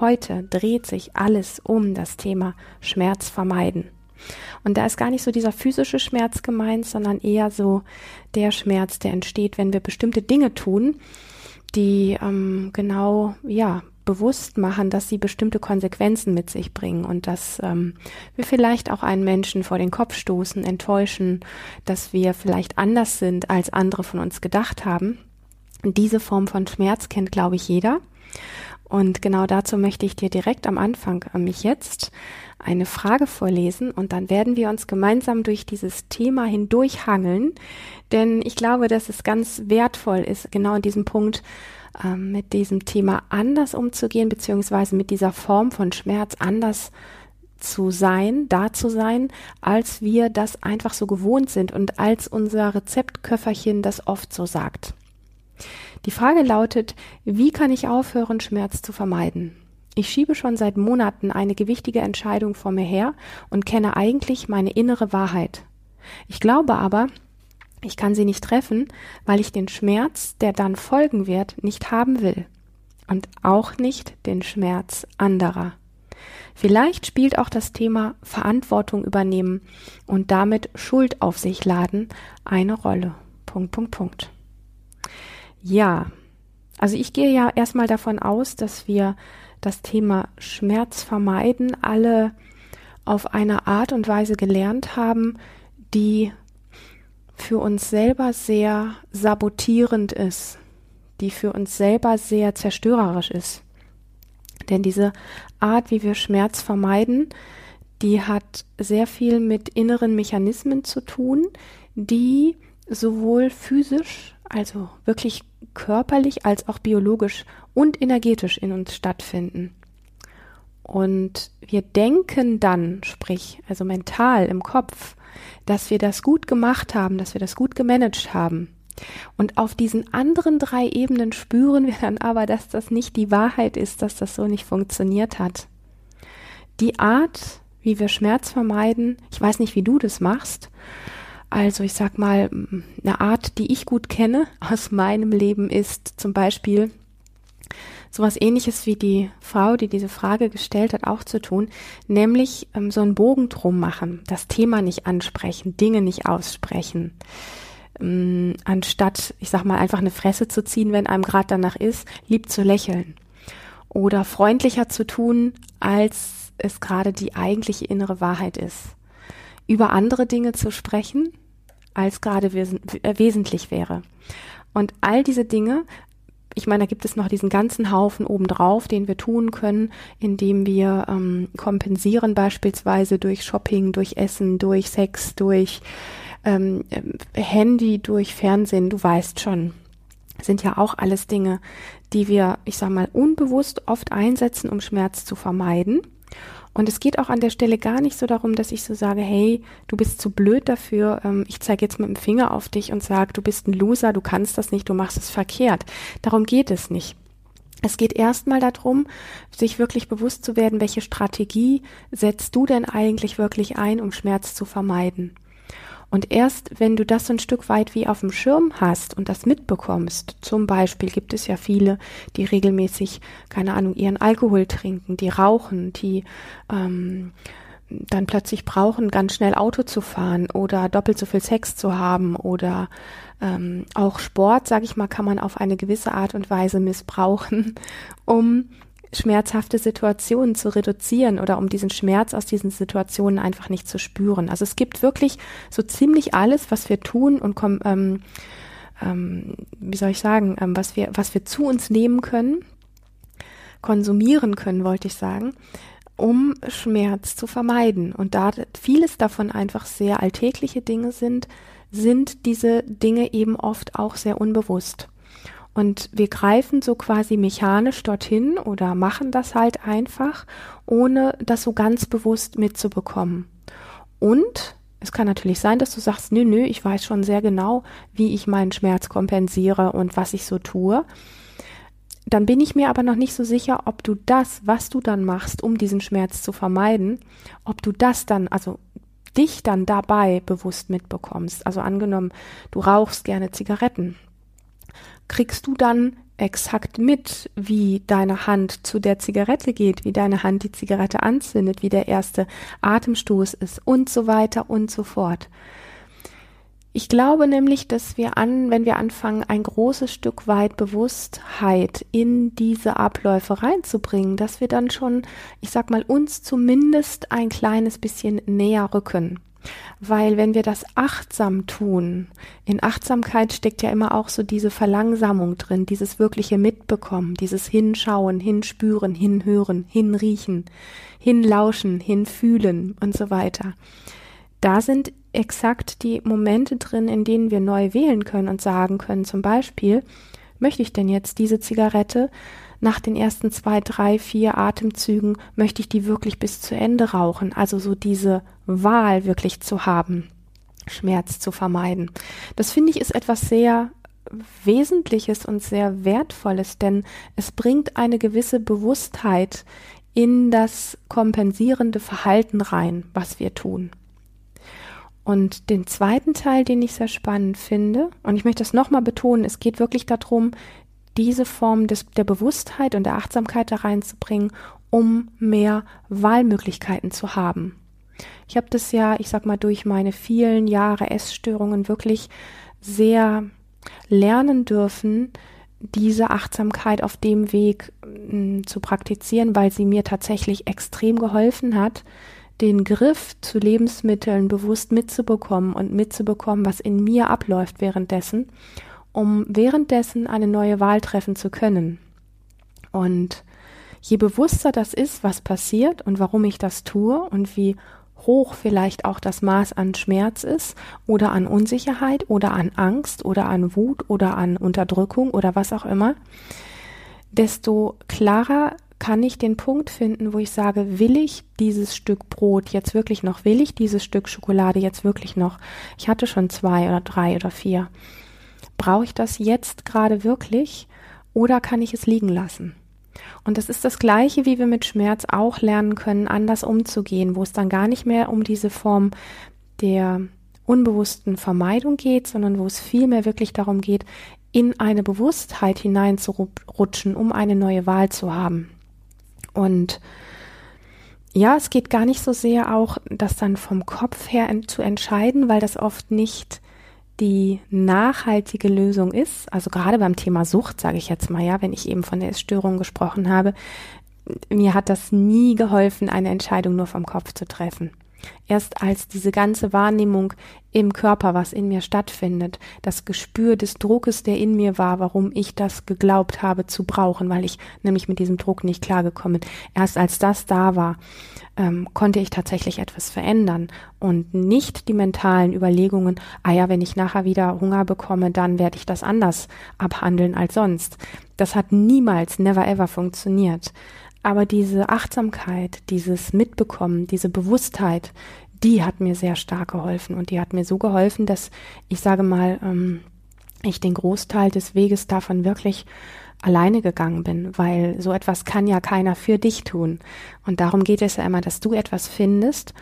Heute dreht sich alles um das Thema Schmerz vermeiden. Und da ist gar nicht so dieser physische Schmerz gemeint, sondern eher so der Schmerz, der entsteht, wenn wir bestimmte Dinge tun, die ähm, genau ja bewusst machen, dass sie bestimmte Konsequenzen mit sich bringen und dass ähm, wir vielleicht auch einen Menschen vor den Kopf stoßen, enttäuschen, dass wir vielleicht anders sind, als andere von uns gedacht haben. Diese Form von Schmerz kennt, glaube ich, jeder. Und genau dazu möchte ich dir direkt am Anfang äh, mich jetzt eine Frage vorlesen und dann werden wir uns gemeinsam durch dieses Thema hindurchhangeln, denn ich glaube, dass es ganz wertvoll ist, genau in diesem Punkt ähm, mit diesem Thema anders umzugehen, beziehungsweise mit dieser Form von Schmerz anders zu sein, da zu sein, als wir das einfach so gewohnt sind und als unser Rezeptköfferchen das oft so sagt. Die Frage lautet, wie kann ich aufhören, Schmerz zu vermeiden? Ich schiebe schon seit Monaten eine gewichtige Entscheidung vor mir her und kenne eigentlich meine innere Wahrheit. Ich glaube aber, ich kann sie nicht treffen, weil ich den Schmerz, der dann folgen wird, nicht haben will. Und auch nicht den Schmerz anderer. Vielleicht spielt auch das Thema Verantwortung übernehmen und damit Schuld auf sich laden eine Rolle. Punkt, Punkt, Punkt. Ja, also ich gehe ja erstmal davon aus, dass wir das Thema Schmerz vermeiden alle auf eine Art und Weise gelernt haben, die für uns selber sehr sabotierend ist, die für uns selber sehr zerstörerisch ist. Denn diese Art, wie wir Schmerz vermeiden, die hat sehr viel mit inneren Mechanismen zu tun, die sowohl physisch, also wirklich körperlich, als auch biologisch und energetisch in uns stattfinden. Und wir denken dann, sprich, also mental im Kopf, dass wir das gut gemacht haben, dass wir das gut gemanagt haben. Und auf diesen anderen drei Ebenen spüren wir dann aber, dass das nicht die Wahrheit ist, dass das so nicht funktioniert hat. Die Art, wie wir Schmerz vermeiden, ich weiß nicht, wie du das machst. Also ich sag mal, eine Art, die ich gut kenne aus meinem Leben ist zum Beispiel sowas ähnliches wie die Frau, die diese Frage gestellt hat, auch zu tun, nämlich ähm, so einen Bogen drum machen, das Thema nicht ansprechen, Dinge nicht aussprechen. Ähm, anstatt, ich sag mal, einfach eine Fresse zu ziehen, wenn einem gerade danach ist, lieb zu lächeln. Oder freundlicher zu tun, als es gerade die eigentliche innere Wahrheit ist. Über andere Dinge zu sprechen, als gerade wes äh, wesentlich wäre. Und all diese Dinge ich meine, da gibt es noch diesen ganzen Haufen obendrauf, den wir tun können, indem wir ähm, kompensieren, beispielsweise durch Shopping, durch Essen, durch Sex, durch ähm, Handy, durch Fernsehen, du weißt schon. Sind ja auch alles Dinge, die wir, ich sag mal, unbewusst oft einsetzen, um Schmerz zu vermeiden. Und es geht auch an der Stelle gar nicht so darum, dass ich so sage, hey, du bist zu blöd dafür, ähm, ich zeige jetzt mit dem Finger auf dich und sage, du bist ein Loser, du kannst das nicht, du machst es verkehrt. Darum geht es nicht. Es geht erstmal darum, sich wirklich bewusst zu werden, welche Strategie setzt du denn eigentlich wirklich ein, um Schmerz zu vermeiden. Und erst wenn du das so ein Stück weit wie auf dem Schirm hast und das mitbekommst, zum Beispiel gibt es ja viele, die regelmäßig, keine Ahnung, ihren Alkohol trinken, die rauchen, die ähm, dann plötzlich brauchen, ganz schnell Auto zu fahren oder doppelt so viel Sex zu haben oder ähm, auch Sport, sage ich mal, kann man auf eine gewisse Art und Weise missbrauchen, um schmerzhafte Situationen zu reduzieren oder um diesen Schmerz aus diesen Situationen einfach nicht zu spüren. Also es gibt wirklich so ziemlich alles, was wir tun und ähm, ähm, wie soll ich sagen, ähm, was wir was wir zu uns nehmen können, konsumieren können, wollte ich sagen, um Schmerz zu vermeiden. Und da vieles davon einfach sehr alltägliche Dinge sind, sind diese Dinge eben oft auch sehr unbewusst. Und wir greifen so quasi mechanisch dorthin oder machen das halt einfach, ohne das so ganz bewusst mitzubekommen. Und es kann natürlich sein, dass du sagst, nö, nö, ich weiß schon sehr genau, wie ich meinen Schmerz kompensiere und was ich so tue. Dann bin ich mir aber noch nicht so sicher, ob du das, was du dann machst, um diesen Schmerz zu vermeiden, ob du das dann, also dich dann dabei bewusst mitbekommst. Also angenommen, du rauchst gerne Zigaretten. Kriegst du dann exakt mit, wie deine Hand zu der Zigarette geht, wie deine Hand die Zigarette anzündet, wie der erste Atemstoß ist und so weiter und so fort. Ich glaube nämlich, dass wir an, wenn wir anfangen, ein großes Stück weit Bewusstheit in diese Abläufe reinzubringen, dass wir dann schon, ich sag mal, uns zumindest ein kleines bisschen näher rücken. Weil wenn wir das achtsam tun, in Achtsamkeit steckt ja immer auch so diese Verlangsamung drin, dieses wirkliche Mitbekommen, dieses Hinschauen, Hinspüren, Hinhören, Hinriechen, Hinlauschen, Hinfühlen und so weiter. Da sind exakt die Momente drin, in denen wir neu wählen können und sagen können, zum Beispiel, möchte ich denn jetzt diese Zigarette nach den ersten zwei, drei, vier Atemzügen, möchte ich die wirklich bis zu Ende rauchen? Also so diese Wahl wirklich zu haben, Schmerz zu vermeiden. Das finde ich ist etwas sehr Wesentliches und sehr Wertvolles, denn es bringt eine gewisse Bewusstheit in das kompensierende Verhalten rein, was wir tun. Und den zweiten Teil, den ich sehr spannend finde, und ich möchte das nochmal betonen, es geht wirklich darum, diese Form des, der Bewusstheit und der Achtsamkeit da reinzubringen, um mehr Wahlmöglichkeiten zu haben. Ich habe das ja, ich sag mal, durch meine vielen Jahre Essstörungen wirklich sehr lernen dürfen, diese Achtsamkeit auf dem Weg m, mm, zu praktizieren, weil sie mir tatsächlich extrem geholfen hat, den Griff zu Lebensmitteln bewusst mitzubekommen und mitzubekommen, was in mir abläuft währenddessen, um währenddessen eine neue Wahl treffen zu können. Und je bewusster das ist, was passiert und warum ich das tue und wie hoch vielleicht auch das Maß an Schmerz ist oder an Unsicherheit oder an Angst oder an Wut oder an Unterdrückung oder was auch immer, desto klarer kann ich den Punkt finden, wo ich sage, will ich dieses Stück Brot jetzt wirklich noch, will ich dieses Stück Schokolade jetzt wirklich noch? Ich hatte schon zwei oder drei oder vier. Brauche ich das jetzt gerade wirklich oder kann ich es liegen lassen? Und das ist das Gleiche, wie wir mit Schmerz auch lernen können, anders umzugehen, wo es dann gar nicht mehr um diese Form der unbewussten Vermeidung geht, sondern wo es vielmehr wirklich darum geht, in eine Bewusstheit hineinzurutschen, um eine neue Wahl zu haben. Und ja, es geht gar nicht so sehr auch, das dann vom Kopf her zu entscheiden, weil das oft nicht die nachhaltige Lösung ist. Also gerade beim Thema Sucht, sage ich jetzt mal, ja, wenn ich eben von der Essstörung gesprochen habe, mir hat das nie geholfen, eine Entscheidung nur vom Kopf zu treffen. Erst als diese ganze Wahrnehmung im Körper, was in mir stattfindet, das Gespür des Druckes, der in mir war, warum ich das geglaubt habe zu brauchen, weil ich nämlich mit diesem Druck nicht klargekommen bin, erst als das da war, ähm, konnte ich tatsächlich etwas verändern und nicht die mentalen Überlegungen, ah ja, wenn ich nachher wieder Hunger bekomme, dann werde ich das anders abhandeln als sonst. Das hat niemals, never ever funktioniert. Aber diese Achtsamkeit, dieses Mitbekommen, diese Bewusstheit, die hat mir sehr stark geholfen und die hat mir so geholfen, dass ich sage mal, ähm, ich den Großteil des Weges davon wirklich alleine gegangen bin, weil so etwas kann ja keiner für dich tun. Und darum geht es ja immer, dass du etwas findest,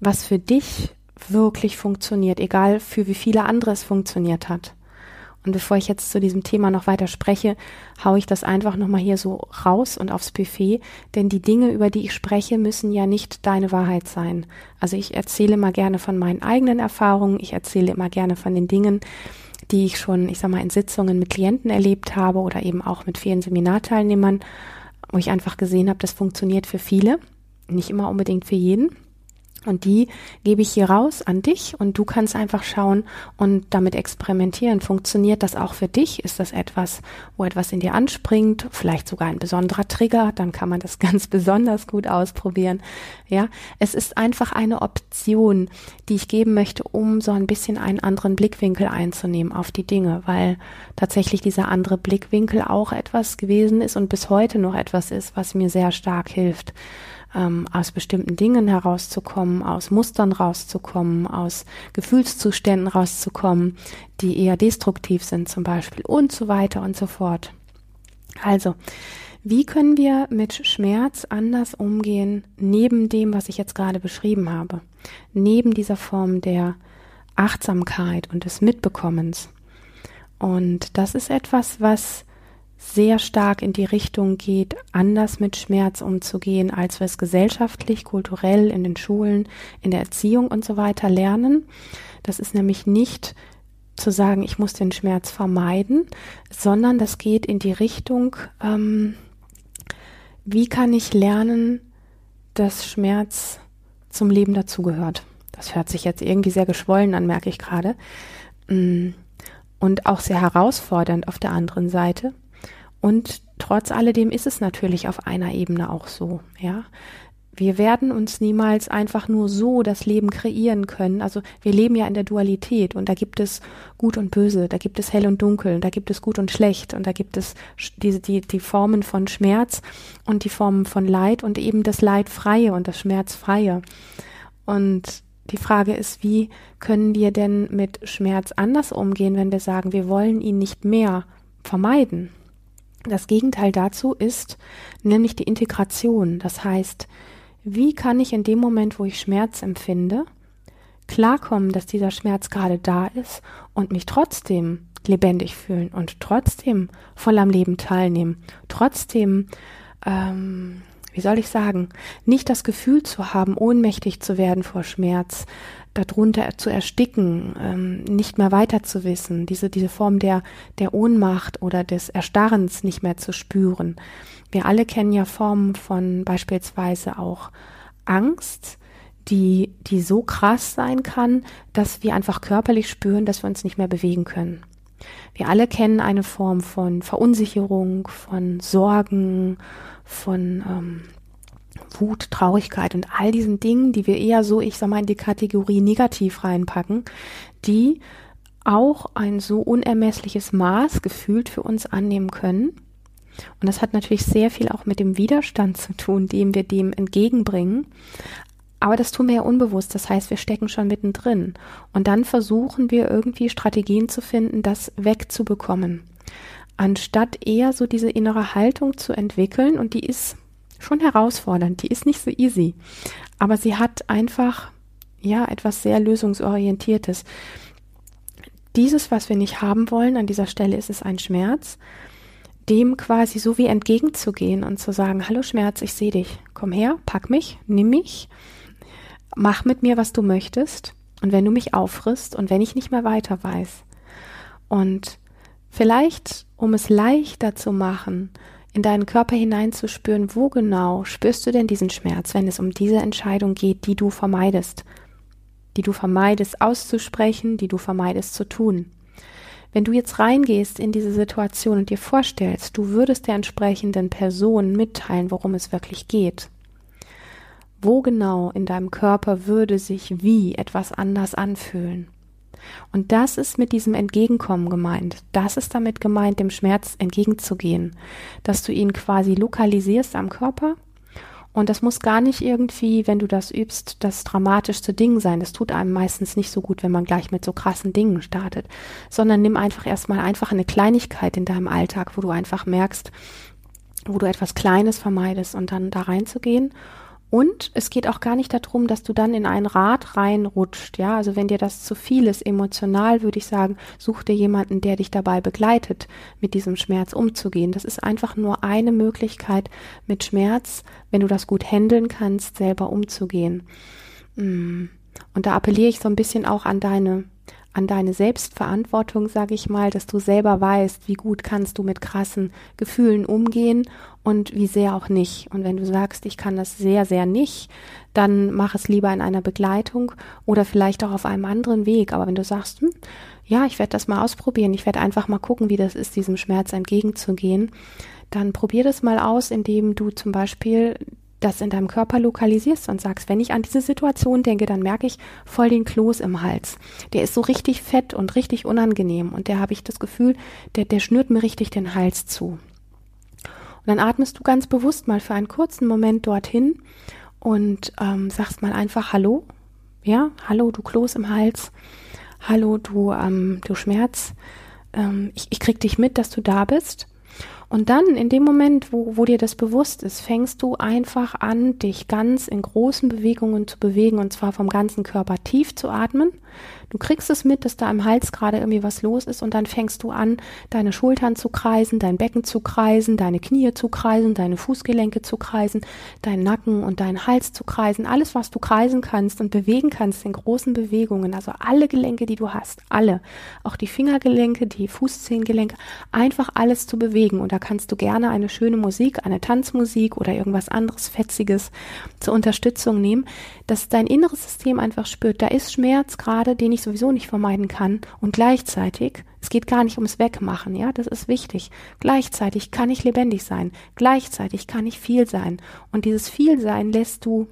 was für dich wirklich funktioniert, egal für wie viele andere es funktioniert hat. Und bevor ich jetzt zu diesem Thema noch weiter spreche, haue ich das einfach nochmal hier so raus und aufs Buffet, denn die Dinge, über die ich spreche, müssen ja nicht deine Wahrheit sein. Also ich erzähle immer gerne von meinen eigenen Erfahrungen, ich erzähle immer gerne von den Dingen, die ich schon, ich sag mal, in Sitzungen mit Klienten erlebt habe oder eben auch mit vielen Seminarteilnehmern, wo ich einfach gesehen habe, das funktioniert für viele, nicht immer unbedingt für jeden. Und die gebe ich hier raus an dich und du kannst einfach schauen und damit experimentieren. Funktioniert das auch für dich? Ist das etwas, wo etwas in dir anspringt? Vielleicht sogar ein besonderer Trigger? Dann kann man das ganz besonders gut ausprobieren. Ja, es ist einfach eine Option, die ich geben möchte, um so ein bisschen einen anderen Blickwinkel einzunehmen auf die Dinge, weil tatsächlich dieser andere Blickwinkel auch etwas gewesen ist und bis heute noch etwas ist, was mir sehr stark hilft ähm, aus bestimmten Dingen herauszukommen, aus Mustern rauszukommen, aus Gefühlszuständen rauszukommen, die eher destruktiv sind zum Beispiel und so weiter und so fort. Also, wie können wir mit Schmerz anders umgehen, neben dem, was ich jetzt gerade beschrieben habe? Neben dieser Form der Achtsamkeit und des Mitbekommens. Und das ist etwas, was sehr stark in die Richtung geht, anders mit Schmerz umzugehen, als wir es gesellschaftlich, kulturell in den Schulen, in der Erziehung und so weiter lernen. Das ist nämlich nicht zu sagen, ich muss den Schmerz vermeiden, sondern das geht in die Richtung, ähm, wie kann ich lernen, dass Schmerz zum Leben dazugehört. Das hört sich jetzt irgendwie sehr geschwollen an, merke ich gerade. Mm. Und auch sehr herausfordernd auf der anderen Seite. Und trotz alledem ist es natürlich auf einer Ebene auch so, ja. Wir werden uns niemals einfach nur so das Leben kreieren können. Also wir leben ja in der Dualität und da gibt es Gut und Böse, da gibt es Hell und Dunkel, da gibt es Gut und Schlecht und da gibt es diese, die, die Formen von Schmerz und die Formen von Leid und eben das Leidfreie und das Schmerzfreie. Und die Frage ist, wie können wir denn mit Schmerz anders umgehen, wenn wir sagen, wir wollen ihn nicht mehr vermeiden? Das Gegenteil dazu ist nämlich die Integration. Das heißt, wie kann ich in dem Moment, wo ich Schmerz empfinde, klarkommen, dass dieser Schmerz gerade da ist und mich trotzdem lebendig fühlen und trotzdem voll am Leben teilnehmen, trotzdem, ähm, wie soll ich sagen, nicht das Gefühl zu haben, ohnmächtig zu werden vor Schmerz, darunter zu ersticken, ähm, nicht mehr weiter zu wissen, diese, diese Form der, der Ohnmacht oder des Erstarrens nicht mehr zu spüren. Wir alle kennen ja Formen von beispielsweise auch Angst, die, die so krass sein kann, dass wir einfach körperlich spüren, dass wir uns nicht mehr bewegen können. Wir alle kennen eine Form von Verunsicherung, von Sorgen, von ähm, Wut, Traurigkeit und all diesen Dingen, die wir eher so, ich sag mal, in die Kategorie negativ reinpacken, die auch ein so unermessliches Maß gefühlt für uns annehmen können. Und das hat natürlich sehr viel auch mit dem Widerstand zu tun, dem wir dem entgegenbringen. Aber das tun wir ja unbewusst. Das heißt, wir stecken schon mittendrin. Und dann versuchen wir irgendwie Strategien zu finden, das wegzubekommen. Anstatt eher so diese innere Haltung zu entwickeln. Und die ist schon herausfordernd. Die ist nicht so easy. Aber sie hat einfach, ja, etwas sehr lösungsorientiertes. Dieses, was wir nicht haben wollen, an dieser Stelle ist es ein Schmerz, dem quasi so wie entgegenzugehen und zu sagen, hallo Schmerz, ich sehe dich, komm her, pack mich, nimm mich, mach mit mir, was du möchtest. Und wenn du mich auffrisst und wenn ich nicht mehr weiter weiß. Und vielleicht, um es leichter zu machen, in deinen Körper hineinzuspüren, wo genau spürst du denn diesen Schmerz, wenn es um diese Entscheidung geht, die du vermeidest, die du vermeidest auszusprechen, die du vermeidest zu tun. Wenn du jetzt reingehst in diese Situation und dir vorstellst, du würdest der entsprechenden Person mitteilen, worum es wirklich geht. Wo genau in deinem Körper würde sich wie etwas anders anfühlen? Und das ist mit diesem Entgegenkommen gemeint. Das ist damit gemeint, dem Schmerz entgegenzugehen, dass du ihn quasi lokalisierst am Körper. Und das muss gar nicht irgendwie, wenn du das übst, das dramatischste Ding sein. Das tut einem meistens nicht so gut, wenn man gleich mit so krassen Dingen startet, sondern nimm einfach erstmal einfach eine Kleinigkeit in deinem Alltag, wo du einfach merkst, wo du etwas Kleines vermeidest und dann da reinzugehen und es geht auch gar nicht darum, dass du dann in ein Rad reinrutscht. Ja, also wenn dir das zu viel ist, emotional, würde ich sagen, such dir jemanden, der dich dabei begleitet, mit diesem Schmerz umzugehen. Das ist einfach nur eine Möglichkeit, mit Schmerz, wenn du das gut handeln kannst, selber umzugehen. Mm. Und da appelliere ich so ein bisschen auch an deine an deine Selbstverantwortung, sage ich mal, dass du selber weißt, wie gut kannst du mit krassen Gefühlen umgehen und wie sehr auch nicht. Und wenn du sagst, ich kann das sehr, sehr nicht, dann mach es lieber in einer Begleitung oder vielleicht auch auf einem anderen Weg. Aber wenn du sagst, hm, ja, ich werde das mal ausprobieren, ich werde einfach mal gucken, wie das ist, diesem Schmerz entgegenzugehen, dann probier das mal aus, indem du zum Beispiel das in deinem Körper lokalisierst und sagst, wenn ich an diese Situation denke, dann merke ich voll den Kloß im Hals. Der ist so richtig fett und richtig unangenehm und der habe ich das Gefühl, der, der schnürt mir richtig den Hals zu. Und dann atmest du ganz bewusst mal für einen kurzen Moment dorthin und ähm, sagst mal einfach Hallo. Ja, hallo, du Kloß im Hals. Hallo, du, ähm, du Schmerz. Ähm, ich, ich krieg dich mit, dass du da bist. Und dann, in dem Moment, wo, wo dir das bewusst ist, fängst du einfach an, dich ganz in großen Bewegungen zu bewegen und zwar vom ganzen Körper tief zu atmen Du kriegst es mit, dass da im Hals gerade irgendwie was los ist und dann fängst du an, deine Schultern zu kreisen, dein Becken zu kreisen, deine Knie zu kreisen, deine Fußgelenke zu kreisen, deinen Nacken und deinen Hals zu kreisen. Alles, was du kreisen kannst und bewegen kannst in großen Bewegungen. Also alle Gelenke, die du hast, alle. Auch die Fingergelenke, die Fußzehengelenke, einfach alles zu bewegen. Und da kannst du gerne eine schöne Musik, eine Tanzmusik oder irgendwas anderes Fetziges zur Unterstützung nehmen, dass dein inneres System einfach spürt, da ist Schmerz gerade, den ich sowieso nicht vermeiden kann. Und gleichzeitig, es geht gar nicht ums Wegmachen, ja, das ist wichtig. Gleichzeitig kann ich lebendig sein. Gleichzeitig kann ich viel sein. Und dieses Vielsein lässt du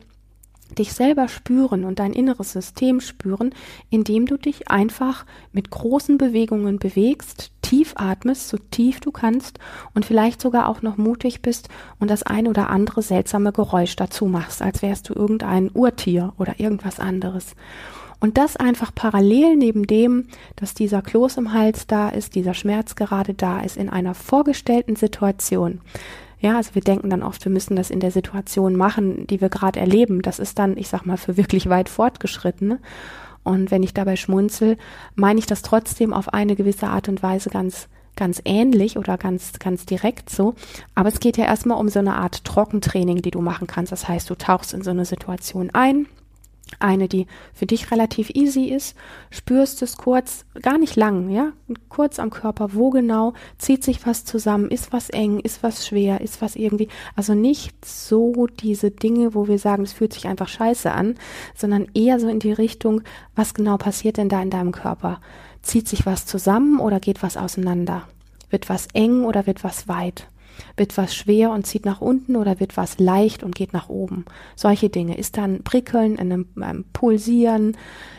dich selber spüren und dein inneres System spüren, indem du dich einfach mit großen Bewegungen bewegst, tief atmest, so tief du kannst und vielleicht sogar auch noch mutig bist und das ein oder andere seltsame Geräusch dazu machst, als wärst du irgendein Urtier oder irgendwas anderes. Und das einfach parallel neben dem, dass dieser Kloß im Hals da ist, dieser Schmerz gerade da ist, in einer vorgestellten Situation. Ja, also wir denken dann oft, wir müssen das in der Situation machen, die wir gerade erleben. Das ist dann, ich sag mal, für wirklich weit fortgeschrittene. Und wenn ich dabei schmunzel, meine ich das trotzdem auf eine gewisse Art und Weise ganz ganz ähnlich oder ganz, ganz direkt so. Aber es geht ja erstmal um so eine Art Trockentraining, die du machen kannst. Das heißt, du tauchst in so eine Situation ein, eine, die für dich relativ easy ist, spürst es kurz, gar nicht lang, ja, kurz am Körper, wo genau, zieht sich was zusammen, ist was eng, ist was schwer, ist was irgendwie, also nicht so diese Dinge, wo wir sagen, es fühlt sich einfach scheiße an, sondern eher so in die Richtung, was genau passiert denn da in deinem Körper? Zieht sich was zusammen oder geht was auseinander? Wird was eng oder wird was weit? Wird was schwer und zieht nach unten oder wird was leicht und geht nach oben? Solche Dinge. Ist da ein Prickeln, ein, ein Pulsieren?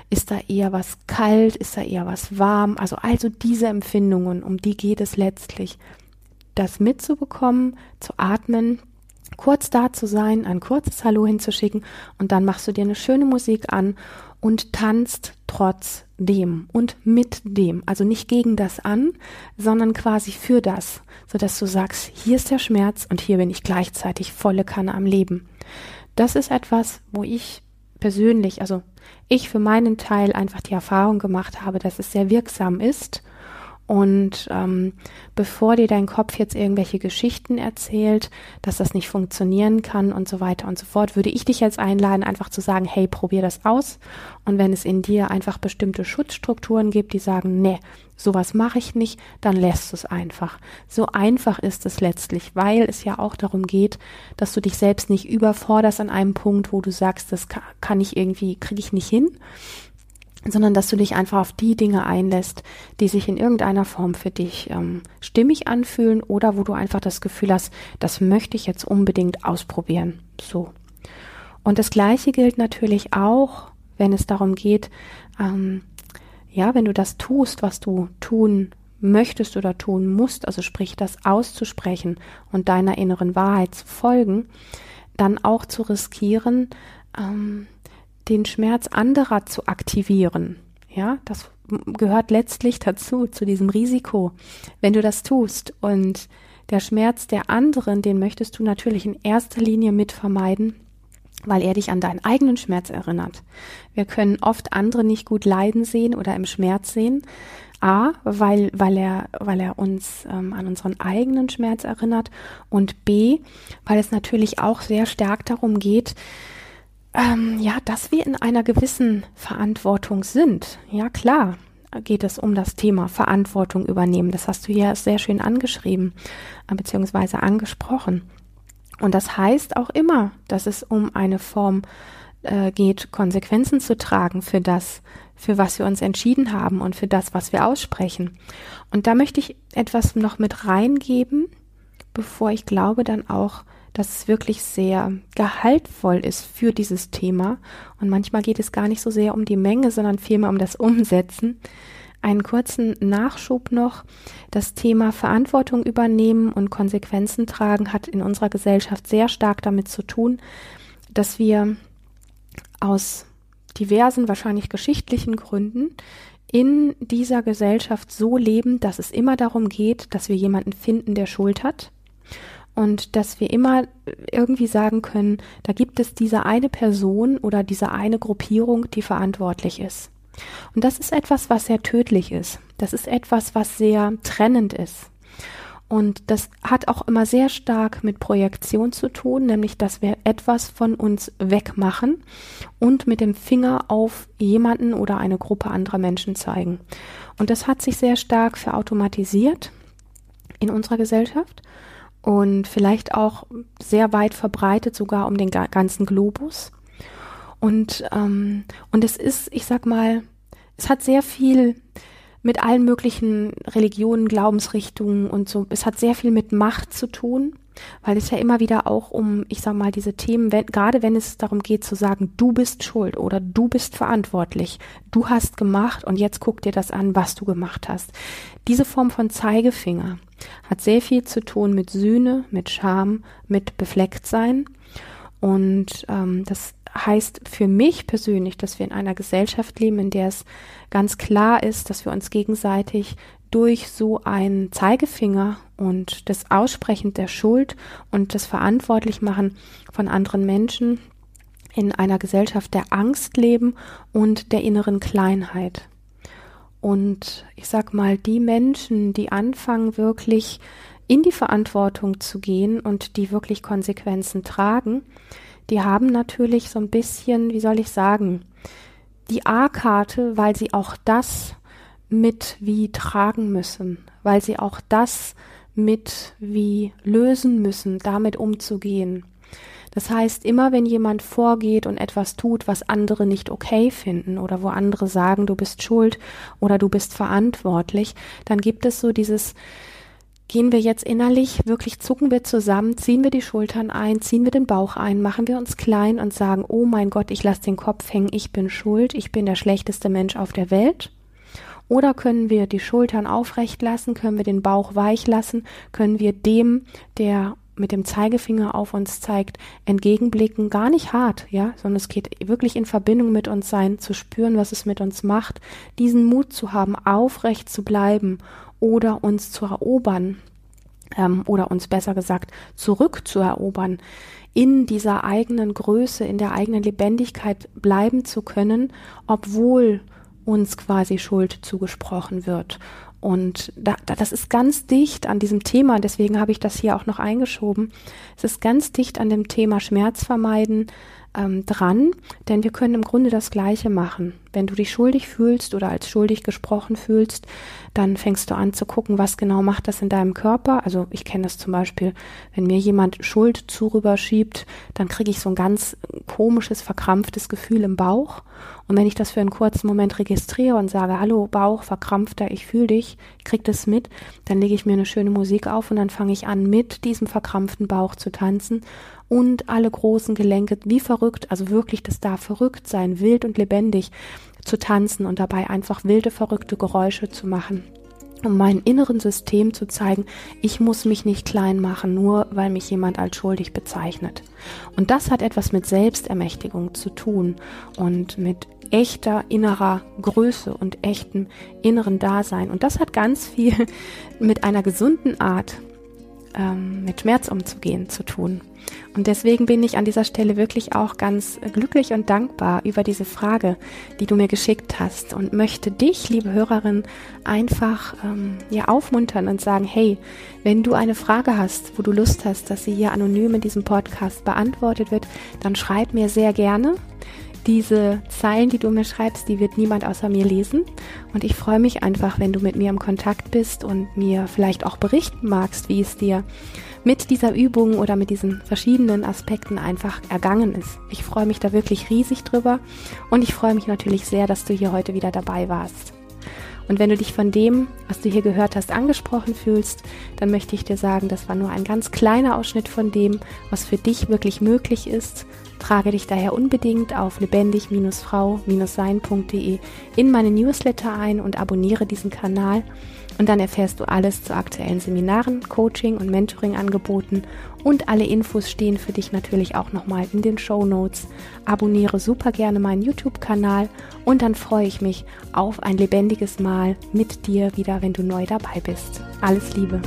Ist da eher was kalt? Ist da eher was warm? Also, also diese Empfindungen, um die geht es letztlich. Das mitzubekommen, zu atmen, kurz da zu sein, ein kurzes Hallo hinzuschicken und dann machst du dir eine schöne Musik an und tanzt trotz dem und mit dem, also nicht gegen das an, sondern quasi für das, so dass du sagst, hier ist der Schmerz und hier bin ich gleichzeitig volle Kanne am Leben. Das ist etwas, wo ich persönlich, also ich für meinen Teil einfach die Erfahrung gemacht habe, dass es sehr wirksam ist und ähm, bevor dir dein Kopf jetzt irgendwelche Geschichten erzählt, dass das nicht funktionieren kann und so weiter und so fort, würde ich dich jetzt einladen, einfach zu sagen, hey, probier das aus. Und wenn es in dir einfach bestimmte Schutzstrukturen gibt, die sagen, nee, sowas mache ich nicht, dann lässt es einfach. So einfach ist es letztlich, weil es ja auch darum geht, dass du dich selbst nicht überforderst an einem Punkt, wo du sagst, das kann ich irgendwie, kriege ich nicht hin, sondern dass du dich einfach auf die Dinge einlässt, die sich in irgendeiner Form für dich ähm, stimmig anfühlen oder wo du einfach das Gefühl hast, das möchte ich jetzt unbedingt ausprobieren. So. Und das Gleiche gilt natürlich auch, wenn es darum geht, ähm, ja, wenn du das tust, was du tun möchtest oder tun musst, also sprich das auszusprechen und deiner inneren Wahrheit zu folgen, dann auch zu riskieren, ähm, den Schmerz anderer zu aktivieren. Ja, das gehört letztlich dazu, zu diesem Risiko, wenn du das tust. Und der Schmerz der anderen, den möchtest du natürlich in erster Linie mit vermeiden, weil er dich an deinen eigenen Schmerz erinnert. Wir können oft andere nicht gut leiden sehen oder im Schmerz sehen. A, weil, weil, er, weil er uns ähm, an unseren eigenen Schmerz erinnert und B, weil es natürlich auch sehr stark darum geht, ähm, ja, dass wir in einer gewissen Verantwortung sind. Ja, klar. geht es um das Thema Verantwortung übernehmen. Das hast du hier sehr schön angeschrieben äh, bzw. angesprochen. Und das heißt auch immer, dass es um eine Form äh, geht, Konsequenzen zu tragen für das, für was wir uns entschieden haben und für das, was wir aussprechen. Und da möchte ich etwas noch mit reingeben, bevor ich glaube dann auch, dass es wirklich sehr gehaltvoll ist für dieses Thema. Und manchmal geht es gar nicht so sehr um die Menge, sondern vielmehr um das Umsetzen. Einen kurzen Nachschub noch. Das Thema Verantwortung übernehmen und Konsequenzen tragen hat in unserer Gesellschaft sehr stark damit zu tun, dass wir aus diversen, wahrscheinlich geschichtlichen Gründen in dieser Gesellschaft so leben, dass es immer darum geht, dass wir jemanden finden, der Schuld hat und dass wir immer irgendwie sagen können, da gibt es diese eine Person oder diese eine Gruppierung, die verantwortlich ist. Und das ist etwas, was sehr tödlich ist. Das ist etwas, was sehr trennend ist. Und das hat auch immer sehr stark mit Projektion zu tun, nämlich dass wir etwas von uns wegmachen und mit dem Finger auf jemanden oder eine Gruppe anderer Menschen zeigen. Und das hat sich sehr stark verautomatisiert in unserer Gesellschaft und vielleicht auch sehr weit verbreitet, sogar um den ganzen Globus. Und, ähm, und es ist, ich sag mal, es hat sehr viel mit allen möglichen Religionen, Glaubensrichtungen und so. Es hat sehr viel mit Macht zu tun, weil es ja immer wieder auch um, ich sag mal, diese Themen, wenn, gerade wenn es darum geht zu sagen, du bist schuld oder du bist verantwortlich, du hast gemacht und jetzt guck dir das an, was du gemacht hast. Diese Form von Zeigefinger, hat sehr viel zu tun mit Sühne, mit Scham, mit Beflecktsein. Und ähm, das heißt für mich persönlich, dass wir in einer Gesellschaft leben, in der es ganz klar ist, dass wir uns gegenseitig durch so einen Zeigefinger und das Aussprechen der Schuld und das Verantwortlichmachen von anderen Menschen in einer Gesellschaft der Angst leben und der inneren Kleinheit. Und ich sag mal, die Menschen, die anfangen, wirklich in die Verantwortung zu gehen und die wirklich Konsequenzen tragen, die haben natürlich so ein bisschen, wie soll ich sagen, die A-Karte, weil sie auch das mit wie tragen müssen, weil sie auch das mit wie lösen müssen, damit umzugehen. Das heißt, immer wenn jemand vorgeht und etwas tut, was andere nicht okay finden oder wo andere sagen, du bist schuld oder du bist verantwortlich, dann gibt es so dieses, gehen wir jetzt innerlich, wirklich zucken wir zusammen, ziehen wir die Schultern ein, ziehen wir den Bauch ein, machen wir uns klein und sagen, oh mein Gott, ich lasse den Kopf hängen, ich bin schuld, ich bin der schlechteste Mensch auf der Welt. Oder können wir die Schultern aufrecht lassen, können wir den Bauch weich lassen, können wir dem, der mit dem Zeigefinger auf uns zeigt, entgegenblicken, gar nicht hart, ja, sondern es geht wirklich in Verbindung mit uns sein, zu spüren, was es mit uns macht, diesen Mut zu haben, aufrecht zu bleiben oder uns zu erobern, ähm, oder uns besser gesagt zurückzuerobern, in dieser eigenen Größe, in der eigenen Lebendigkeit bleiben zu können, obwohl uns quasi Schuld zugesprochen wird. Und da, da, das ist ganz dicht an diesem Thema, deswegen habe ich das hier auch noch eingeschoben. Es ist ganz dicht an dem Thema Schmerz vermeiden, ähm, dran, denn wir können im Grunde das Gleiche machen. Wenn du dich schuldig fühlst oder als schuldig gesprochen fühlst, dann fängst du an zu gucken, was genau macht das in deinem Körper. Also ich kenne das zum Beispiel, wenn mir jemand Schuld zu rüberschiebt, dann kriege ich so ein ganz komisches, verkrampftes Gefühl im Bauch. Und wenn ich das für einen kurzen Moment registriere und sage, hallo Bauch, verkrampfter, ich fühle dich, krieg das mit, dann lege ich mir eine schöne Musik auf und dann fange ich an, mit diesem verkrampften Bauch zu tanzen und alle großen Gelenke wie verrückt, also wirklich, das darf verrückt sein, wild und lebendig zu tanzen und dabei einfach wilde, verrückte Geräusche zu machen um meinem inneren System zu zeigen, ich muss mich nicht klein machen, nur weil mich jemand als schuldig bezeichnet. Und das hat etwas mit Selbstermächtigung zu tun und mit echter innerer Größe und echtem inneren Dasein. Und das hat ganz viel mit einer gesunden Art ähm, mit Schmerz umzugehen zu tun. Und deswegen bin ich an dieser Stelle wirklich auch ganz glücklich und dankbar über diese Frage, die du mir geschickt hast und möchte dich, liebe Hörerin, einfach ähm, ja aufmuntern und sagen, hey, wenn du eine Frage hast, wo du Lust hast, dass sie hier anonym in diesem Podcast beantwortet wird, dann schreib mir sehr gerne Diese Zeilen, die du mir schreibst, die wird niemand außer mir lesen. Und ich freue mich einfach, wenn du mit mir im Kontakt bist und mir vielleicht auch berichten magst, wie es dir mit dieser Übung oder mit diesen verschiedenen Aspekten einfach ergangen ist. Ich freue mich da wirklich riesig drüber und ich freue mich natürlich sehr, dass du hier heute wieder dabei warst. Und wenn du dich von dem, was du hier gehört hast, angesprochen fühlst, dann möchte ich dir sagen, das war nur ein ganz kleiner Ausschnitt von dem, was für dich wirklich möglich ist. Trage dich daher unbedingt auf lebendig-frau-sein.de in meine Newsletter ein und abonniere diesen Kanal. Und dann erfährst du alles zu aktuellen Seminaren, Coaching und Mentoring-Angeboten und alle Infos stehen für dich natürlich auch nochmal in den Show Notes. Abonniere super gerne meinen YouTube-Kanal und dann freue ich mich auf ein lebendiges Mal mit dir wieder, wenn du neu dabei bist. Alles Liebe!